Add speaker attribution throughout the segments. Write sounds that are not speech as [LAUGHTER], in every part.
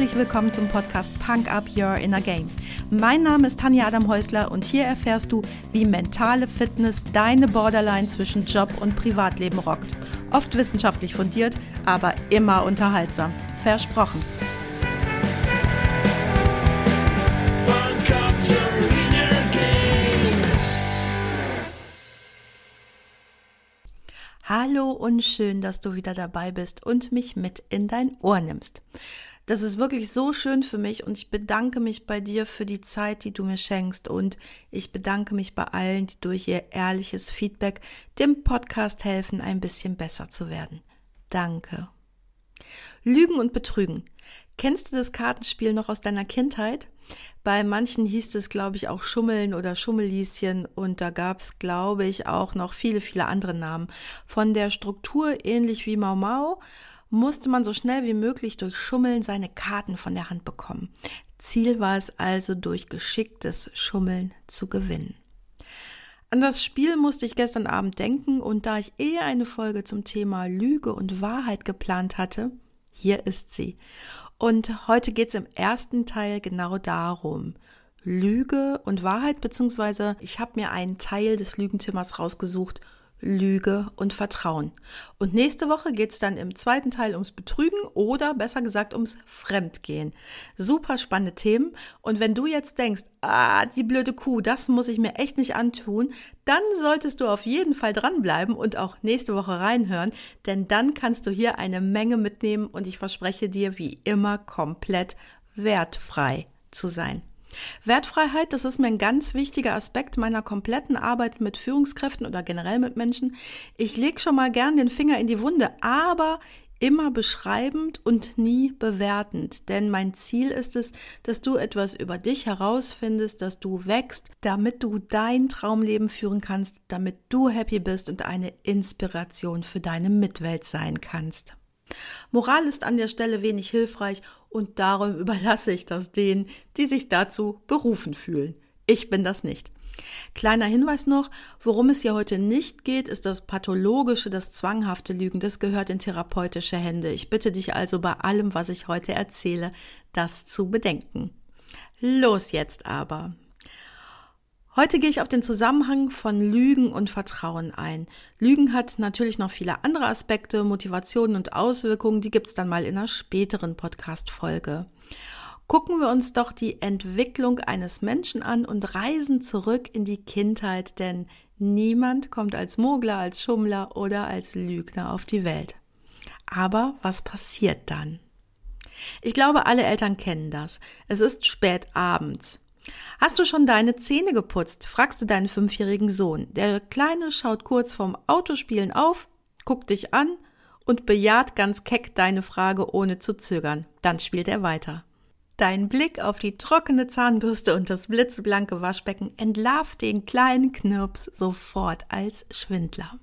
Speaker 1: herzlich willkommen zum Podcast Punk Up Your Inner Game. Mein Name ist Tanja Adam Häusler und hier erfährst du, wie mentale Fitness deine Borderline zwischen Job und Privatleben rockt. Oft wissenschaftlich fundiert, aber immer unterhaltsam. Versprochen. Hallo und schön, dass du wieder dabei bist und mich mit in dein Ohr nimmst. Das ist wirklich so schön für mich und ich bedanke mich bei dir für die Zeit, die du mir schenkst und ich bedanke mich bei allen, die durch ihr ehrliches Feedback dem Podcast helfen, ein bisschen besser zu werden. Danke. Lügen und Betrügen. Kennst du das Kartenspiel noch aus deiner Kindheit? Bei manchen hieß es, glaube ich, auch Schummeln oder Schummellieschen und da gab es, glaube ich, auch noch viele, viele andere Namen. Von der Struktur ähnlich wie Mau Mau musste man so schnell wie möglich durch Schummeln seine Karten von der Hand bekommen. Ziel war es also, durch geschicktes Schummeln zu gewinnen. An das Spiel musste ich gestern Abend denken und da ich eher eine Folge zum Thema Lüge und Wahrheit geplant hatte, hier ist sie. Und heute geht es im ersten Teil genau darum. Lüge und Wahrheit, beziehungsweise ich habe mir einen Teil des Lügenzimmers rausgesucht Lüge und Vertrauen. Und nächste Woche geht's dann im zweiten Teil ums Betrügen oder besser gesagt ums Fremdgehen. Super spannende Themen. Und wenn du jetzt denkst, ah, die blöde Kuh, das muss ich mir echt nicht antun, dann solltest du auf jeden Fall dranbleiben und auch nächste Woche reinhören, denn dann kannst du hier eine Menge mitnehmen und ich verspreche dir wie immer komplett wertfrei zu sein. Wertfreiheit, das ist mir ein ganz wichtiger Aspekt meiner kompletten Arbeit mit Führungskräften oder generell mit Menschen. Ich lege schon mal gern den Finger in die Wunde, aber immer beschreibend und nie bewertend. Denn mein Ziel ist es, dass du etwas über dich herausfindest, dass du wächst, damit du dein Traumleben führen kannst, damit du happy bist und eine Inspiration für deine Mitwelt sein kannst. Moral ist an der Stelle wenig hilfreich und darum [LAUGHS] überlasse ich das denen, die sich dazu berufen fühlen. Ich bin das nicht. Kleiner Hinweis noch, worum es hier heute nicht geht, ist das pathologische, das zwanghafte Lügen. Das gehört in therapeutische Hände. Ich bitte dich also bei allem, was ich heute erzähle, das zu bedenken. Los jetzt aber. Heute gehe ich auf den Zusammenhang von Lügen und Vertrauen ein. Lügen hat natürlich noch viele andere Aspekte, Motivationen und Auswirkungen, die gibt's dann mal in einer späteren Podcast-Folge. Gucken wir uns doch die Entwicklung eines Menschen an und reisen zurück in die Kindheit, denn niemand kommt als Mogler, als Schummler oder als Lügner auf die Welt. Aber was passiert dann? Ich glaube, alle Eltern kennen das. Es ist spät abends. Hast du schon deine Zähne geputzt? fragst du deinen fünfjährigen Sohn. Der Kleine schaut kurz vom Autospielen auf, guckt dich an und bejaht ganz keck deine Frage ohne zu zögern. Dann spielt er weiter. Dein Blick auf die trockene Zahnbürste und das blitzblanke Waschbecken entlarvt den kleinen Knirps sofort als Schwindler.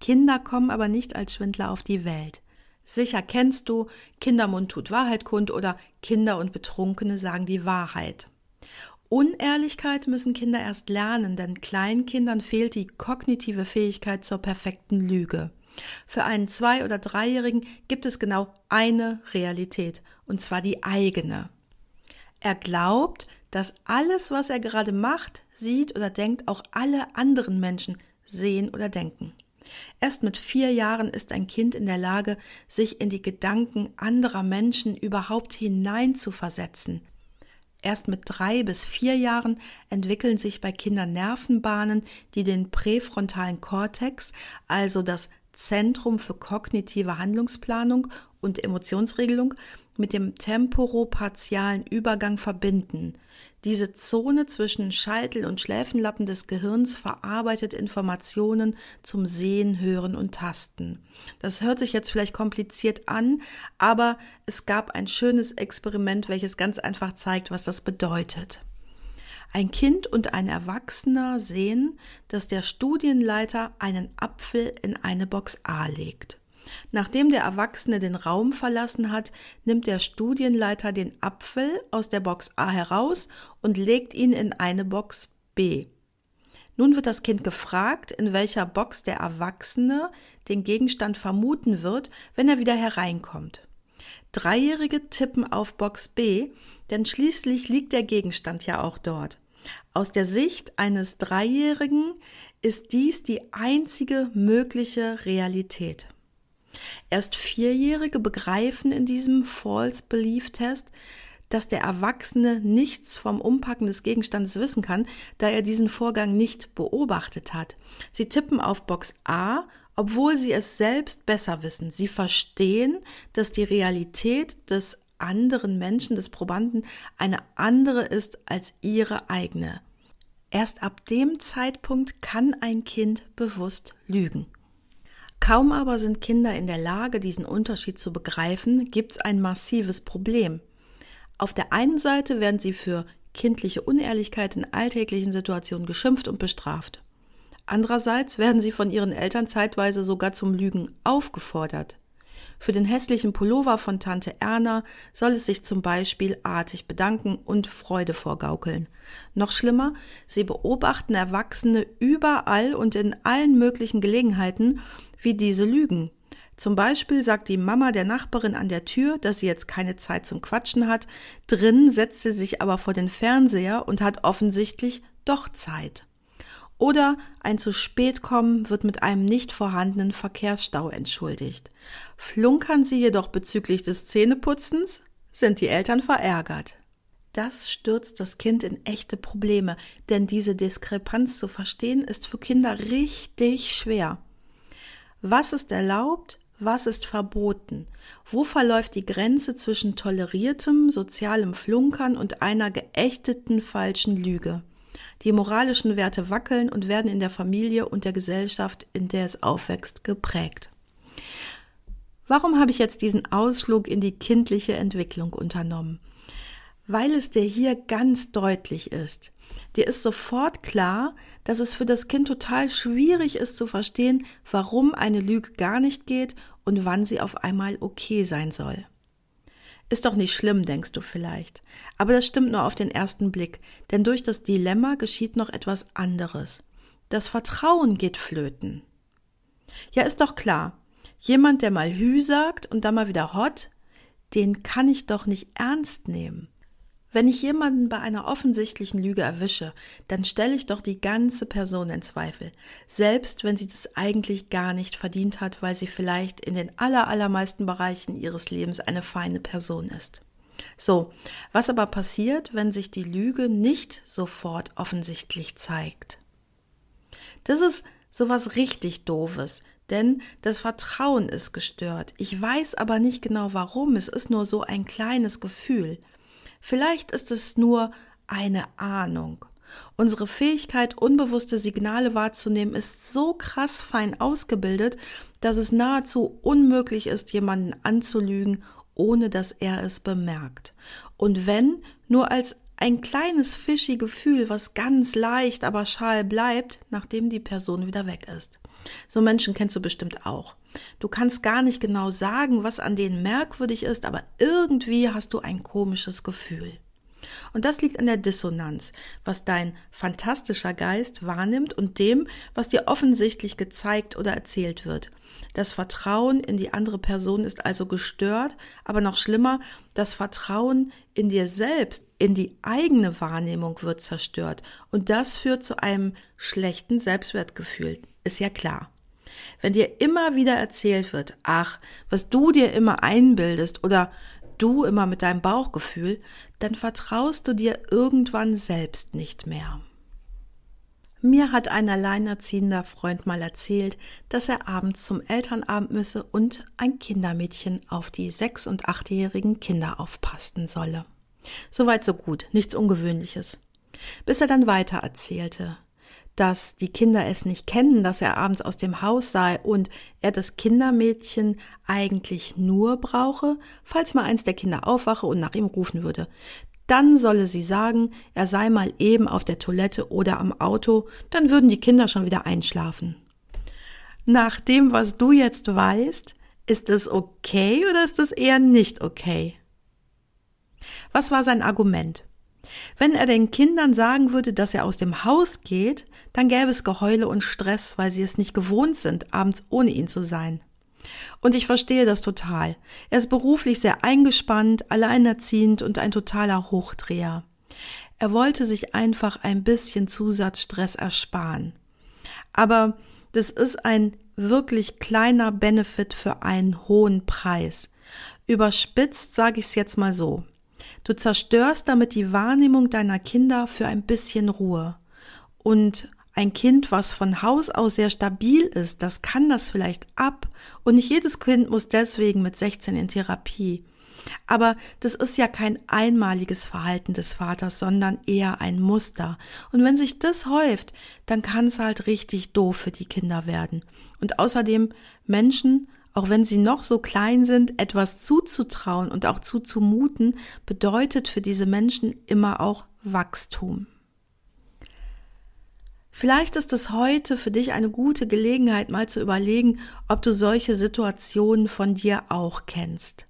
Speaker 1: Kinder kommen aber nicht als Schwindler auf die Welt. Sicher kennst du Kindermund tut Wahrheit kund oder Kinder und Betrunkene sagen die Wahrheit. Unehrlichkeit müssen Kinder erst lernen, denn Kleinkindern fehlt die kognitive Fähigkeit zur perfekten Lüge. Für einen Zwei- oder Dreijährigen gibt es genau eine Realität, und zwar die eigene. Er glaubt, dass alles, was er gerade macht, sieht oder denkt, auch alle anderen Menschen sehen oder denken. Erst mit vier Jahren ist ein Kind in der Lage, sich in die Gedanken anderer Menschen überhaupt hineinzuversetzen. Erst mit drei bis vier Jahren entwickeln sich bei Kindern Nervenbahnen, die den präfrontalen Kortex, also das Zentrum für kognitive Handlungsplanung und Emotionsregelung, mit dem temporopatialen Übergang verbinden. Diese Zone zwischen Scheitel und Schläfenlappen des Gehirns verarbeitet Informationen zum Sehen, Hören und Tasten. Das hört sich jetzt vielleicht kompliziert an, aber es gab ein schönes Experiment, welches ganz einfach zeigt, was das bedeutet. Ein Kind und ein Erwachsener sehen, dass der Studienleiter einen Apfel in eine Box A legt. Nachdem der Erwachsene den Raum verlassen hat, nimmt der Studienleiter den Apfel aus der Box A heraus und legt ihn in eine Box B. Nun wird das Kind gefragt, in welcher Box der Erwachsene den Gegenstand vermuten wird, wenn er wieder hereinkommt. Dreijährige tippen auf Box B, denn schließlich liegt der Gegenstand ja auch dort. Aus der Sicht eines Dreijährigen ist dies die einzige mögliche Realität. Erst Vierjährige begreifen in diesem False Belief Test, dass der Erwachsene nichts vom Umpacken des Gegenstandes wissen kann, da er diesen Vorgang nicht beobachtet hat. Sie tippen auf Box A, obwohl sie es selbst besser wissen. Sie verstehen, dass die Realität des anderen Menschen, des Probanden, eine andere ist als ihre eigene. Erst ab dem Zeitpunkt kann ein Kind bewusst lügen. Kaum aber sind Kinder in der Lage, diesen Unterschied zu begreifen, gibt es ein massives Problem. Auf der einen Seite werden sie für kindliche Unehrlichkeit in alltäglichen Situationen geschimpft und bestraft. Andererseits werden sie von ihren Eltern zeitweise sogar zum Lügen aufgefordert. Für den hässlichen Pullover von Tante Erna soll es sich zum Beispiel artig bedanken und Freude vorgaukeln. Noch schlimmer, sie beobachten Erwachsene überall und in allen möglichen Gelegenheiten, wie diese lügen. Zum Beispiel sagt die Mama der Nachbarin an der Tür, dass sie jetzt keine Zeit zum Quatschen hat, drin setzt sie sich aber vor den Fernseher und hat offensichtlich doch Zeit. Oder ein zu spät kommen wird mit einem nicht vorhandenen Verkehrsstau entschuldigt. Flunkern sie jedoch bezüglich des Zähneputzens, sind die Eltern verärgert. Das stürzt das Kind in echte Probleme, denn diese Diskrepanz zu verstehen ist für Kinder richtig schwer. Was ist erlaubt, was ist verboten? Wo verläuft die Grenze zwischen toleriertem sozialem Flunkern und einer geächteten falschen Lüge? Die moralischen Werte wackeln und werden in der Familie und der Gesellschaft, in der es aufwächst, geprägt. Warum habe ich jetzt diesen Ausflug in die kindliche Entwicklung unternommen? Weil es dir hier ganz deutlich ist. Dir ist sofort klar, dass es für das Kind total schwierig ist zu verstehen, warum eine Lüge gar nicht geht und wann sie auf einmal okay sein soll. Ist doch nicht schlimm, denkst du vielleicht. Aber das stimmt nur auf den ersten Blick, denn durch das Dilemma geschieht noch etwas anderes. Das Vertrauen geht flöten. Ja, ist doch klar. Jemand, der mal Hü sagt und dann mal wieder Hot, den kann ich doch nicht ernst nehmen. Wenn ich jemanden bei einer offensichtlichen Lüge erwische, dann stelle ich doch die ganze Person in Zweifel, selbst wenn sie das eigentlich gar nicht verdient hat, weil sie vielleicht in den allerallermeisten Bereichen ihres Lebens eine feine Person ist. So, was aber passiert, wenn sich die Lüge nicht sofort offensichtlich zeigt? Das ist sowas richtig doofes, denn das Vertrauen ist gestört. Ich weiß aber nicht genau warum, es ist nur so ein kleines Gefühl. Vielleicht ist es nur eine Ahnung. Unsere Fähigkeit, unbewusste Signale wahrzunehmen, ist so krass fein ausgebildet, dass es nahezu unmöglich ist, jemanden anzulügen, ohne dass er es bemerkt. Und wenn, nur als ein kleines fishy Gefühl, was ganz leicht, aber schal bleibt, nachdem die Person wieder weg ist. So Menschen kennst du bestimmt auch. Du kannst gar nicht genau sagen, was an denen merkwürdig ist, aber irgendwie hast du ein komisches Gefühl. Und das liegt an der Dissonanz, was dein fantastischer Geist wahrnimmt und dem, was dir offensichtlich gezeigt oder erzählt wird. Das Vertrauen in die andere Person ist also gestört, aber noch schlimmer, das Vertrauen in dir selbst, in die eigene Wahrnehmung wird zerstört. Und das führt zu einem schlechten Selbstwertgefühl. Ist ja klar. Wenn dir immer wieder erzählt wird, ach, was du dir immer einbildest oder du immer mit deinem Bauchgefühl, dann vertraust du dir irgendwann selbst nicht mehr. Mir hat ein alleinerziehender Freund mal erzählt, dass er abends zum Elternabend müsse und ein Kindermädchen auf die sechs- und achtjährigen Kinder aufpassen solle. Soweit so gut, nichts Ungewöhnliches. Bis er dann weiter erzählte dass die Kinder es nicht kennen, dass er abends aus dem Haus sei und er das Kindermädchen eigentlich nur brauche, falls mal eins der Kinder aufwache und nach ihm rufen würde. Dann solle sie sagen, er sei mal eben auf der Toilette oder am Auto, dann würden die Kinder schon wieder einschlafen. Nach dem, was du jetzt weißt, ist es okay oder ist es eher nicht okay? Was war sein Argument? Wenn er den Kindern sagen würde, dass er aus dem Haus geht, dann gäbe es Geheule und Stress, weil sie es nicht gewohnt sind, abends ohne ihn zu sein. Und ich verstehe das total. Er ist beruflich sehr eingespannt, alleinerziehend und ein totaler Hochdreher. Er wollte sich einfach ein bisschen Zusatzstress ersparen. Aber das ist ein wirklich kleiner Benefit für einen hohen Preis. Überspitzt sage ich es jetzt mal so. Du zerstörst damit die Wahrnehmung deiner Kinder für ein bisschen Ruhe. Und ein Kind, was von Haus aus sehr stabil ist, das kann das vielleicht ab. Und nicht jedes Kind muss deswegen mit 16 in Therapie. Aber das ist ja kein einmaliges Verhalten des Vaters, sondern eher ein Muster. Und wenn sich das häuft, dann kann es halt richtig doof für die Kinder werden. Und außerdem Menschen, auch wenn sie noch so klein sind, etwas zuzutrauen und auch zuzumuten, bedeutet für diese Menschen immer auch Wachstum. Vielleicht ist es heute für dich eine gute Gelegenheit, mal zu überlegen, ob du solche Situationen von dir auch kennst.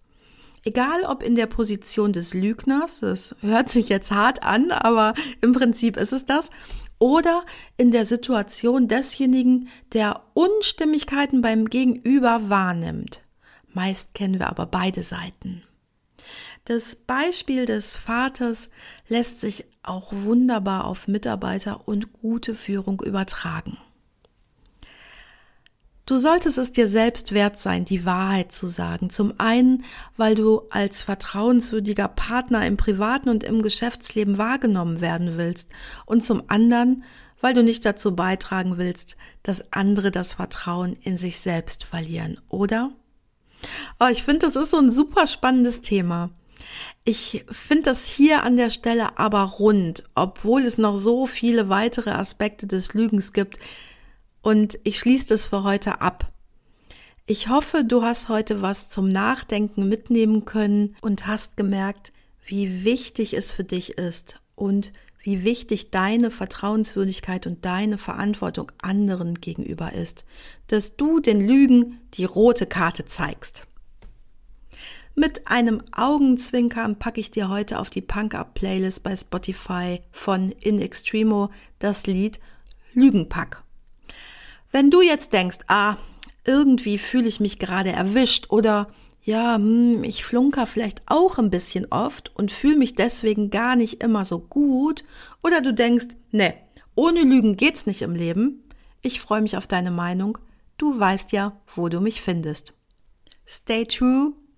Speaker 1: Egal ob in der Position des Lügners, das hört sich jetzt hart an, aber im Prinzip ist es das, oder in der Situation desjenigen, der Unstimmigkeiten beim Gegenüber wahrnimmt. Meist kennen wir aber beide Seiten. Das Beispiel des Vaters lässt sich auch wunderbar auf Mitarbeiter und gute Führung übertragen. Du solltest es dir selbst wert sein, die Wahrheit zu sagen. Zum einen, weil du als vertrauenswürdiger Partner im privaten und im Geschäftsleben wahrgenommen werden willst. Und zum anderen, weil du nicht dazu beitragen willst, dass andere das Vertrauen in sich selbst verlieren, oder? Oh, ich finde, das ist so ein super spannendes Thema. Ich finde das hier an der Stelle aber rund, obwohl es noch so viele weitere Aspekte des Lügens gibt. Und ich schließe das für heute ab. Ich hoffe, du hast heute was zum Nachdenken mitnehmen können und hast gemerkt, wie wichtig es für dich ist und wie wichtig deine Vertrauenswürdigkeit und deine Verantwortung anderen gegenüber ist, dass du den Lügen die rote Karte zeigst. Mit einem Augenzwinkern packe ich dir heute auf die Punk-Up-Playlist bei Spotify von In Extremo das Lied Lügenpack. Wenn du jetzt denkst, ah, irgendwie fühle ich mich gerade erwischt oder ja, hm, ich flunker vielleicht auch ein bisschen oft und fühle mich deswegen gar nicht immer so gut oder du denkst, ne, ohne Lügen geht's nicht im Leben. Ich freue mich auf deine Meinung. Du weißt ja, wo du mich findest. Stay true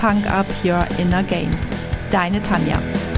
Speaker 1: Punk up your inner game. Deine Tanja.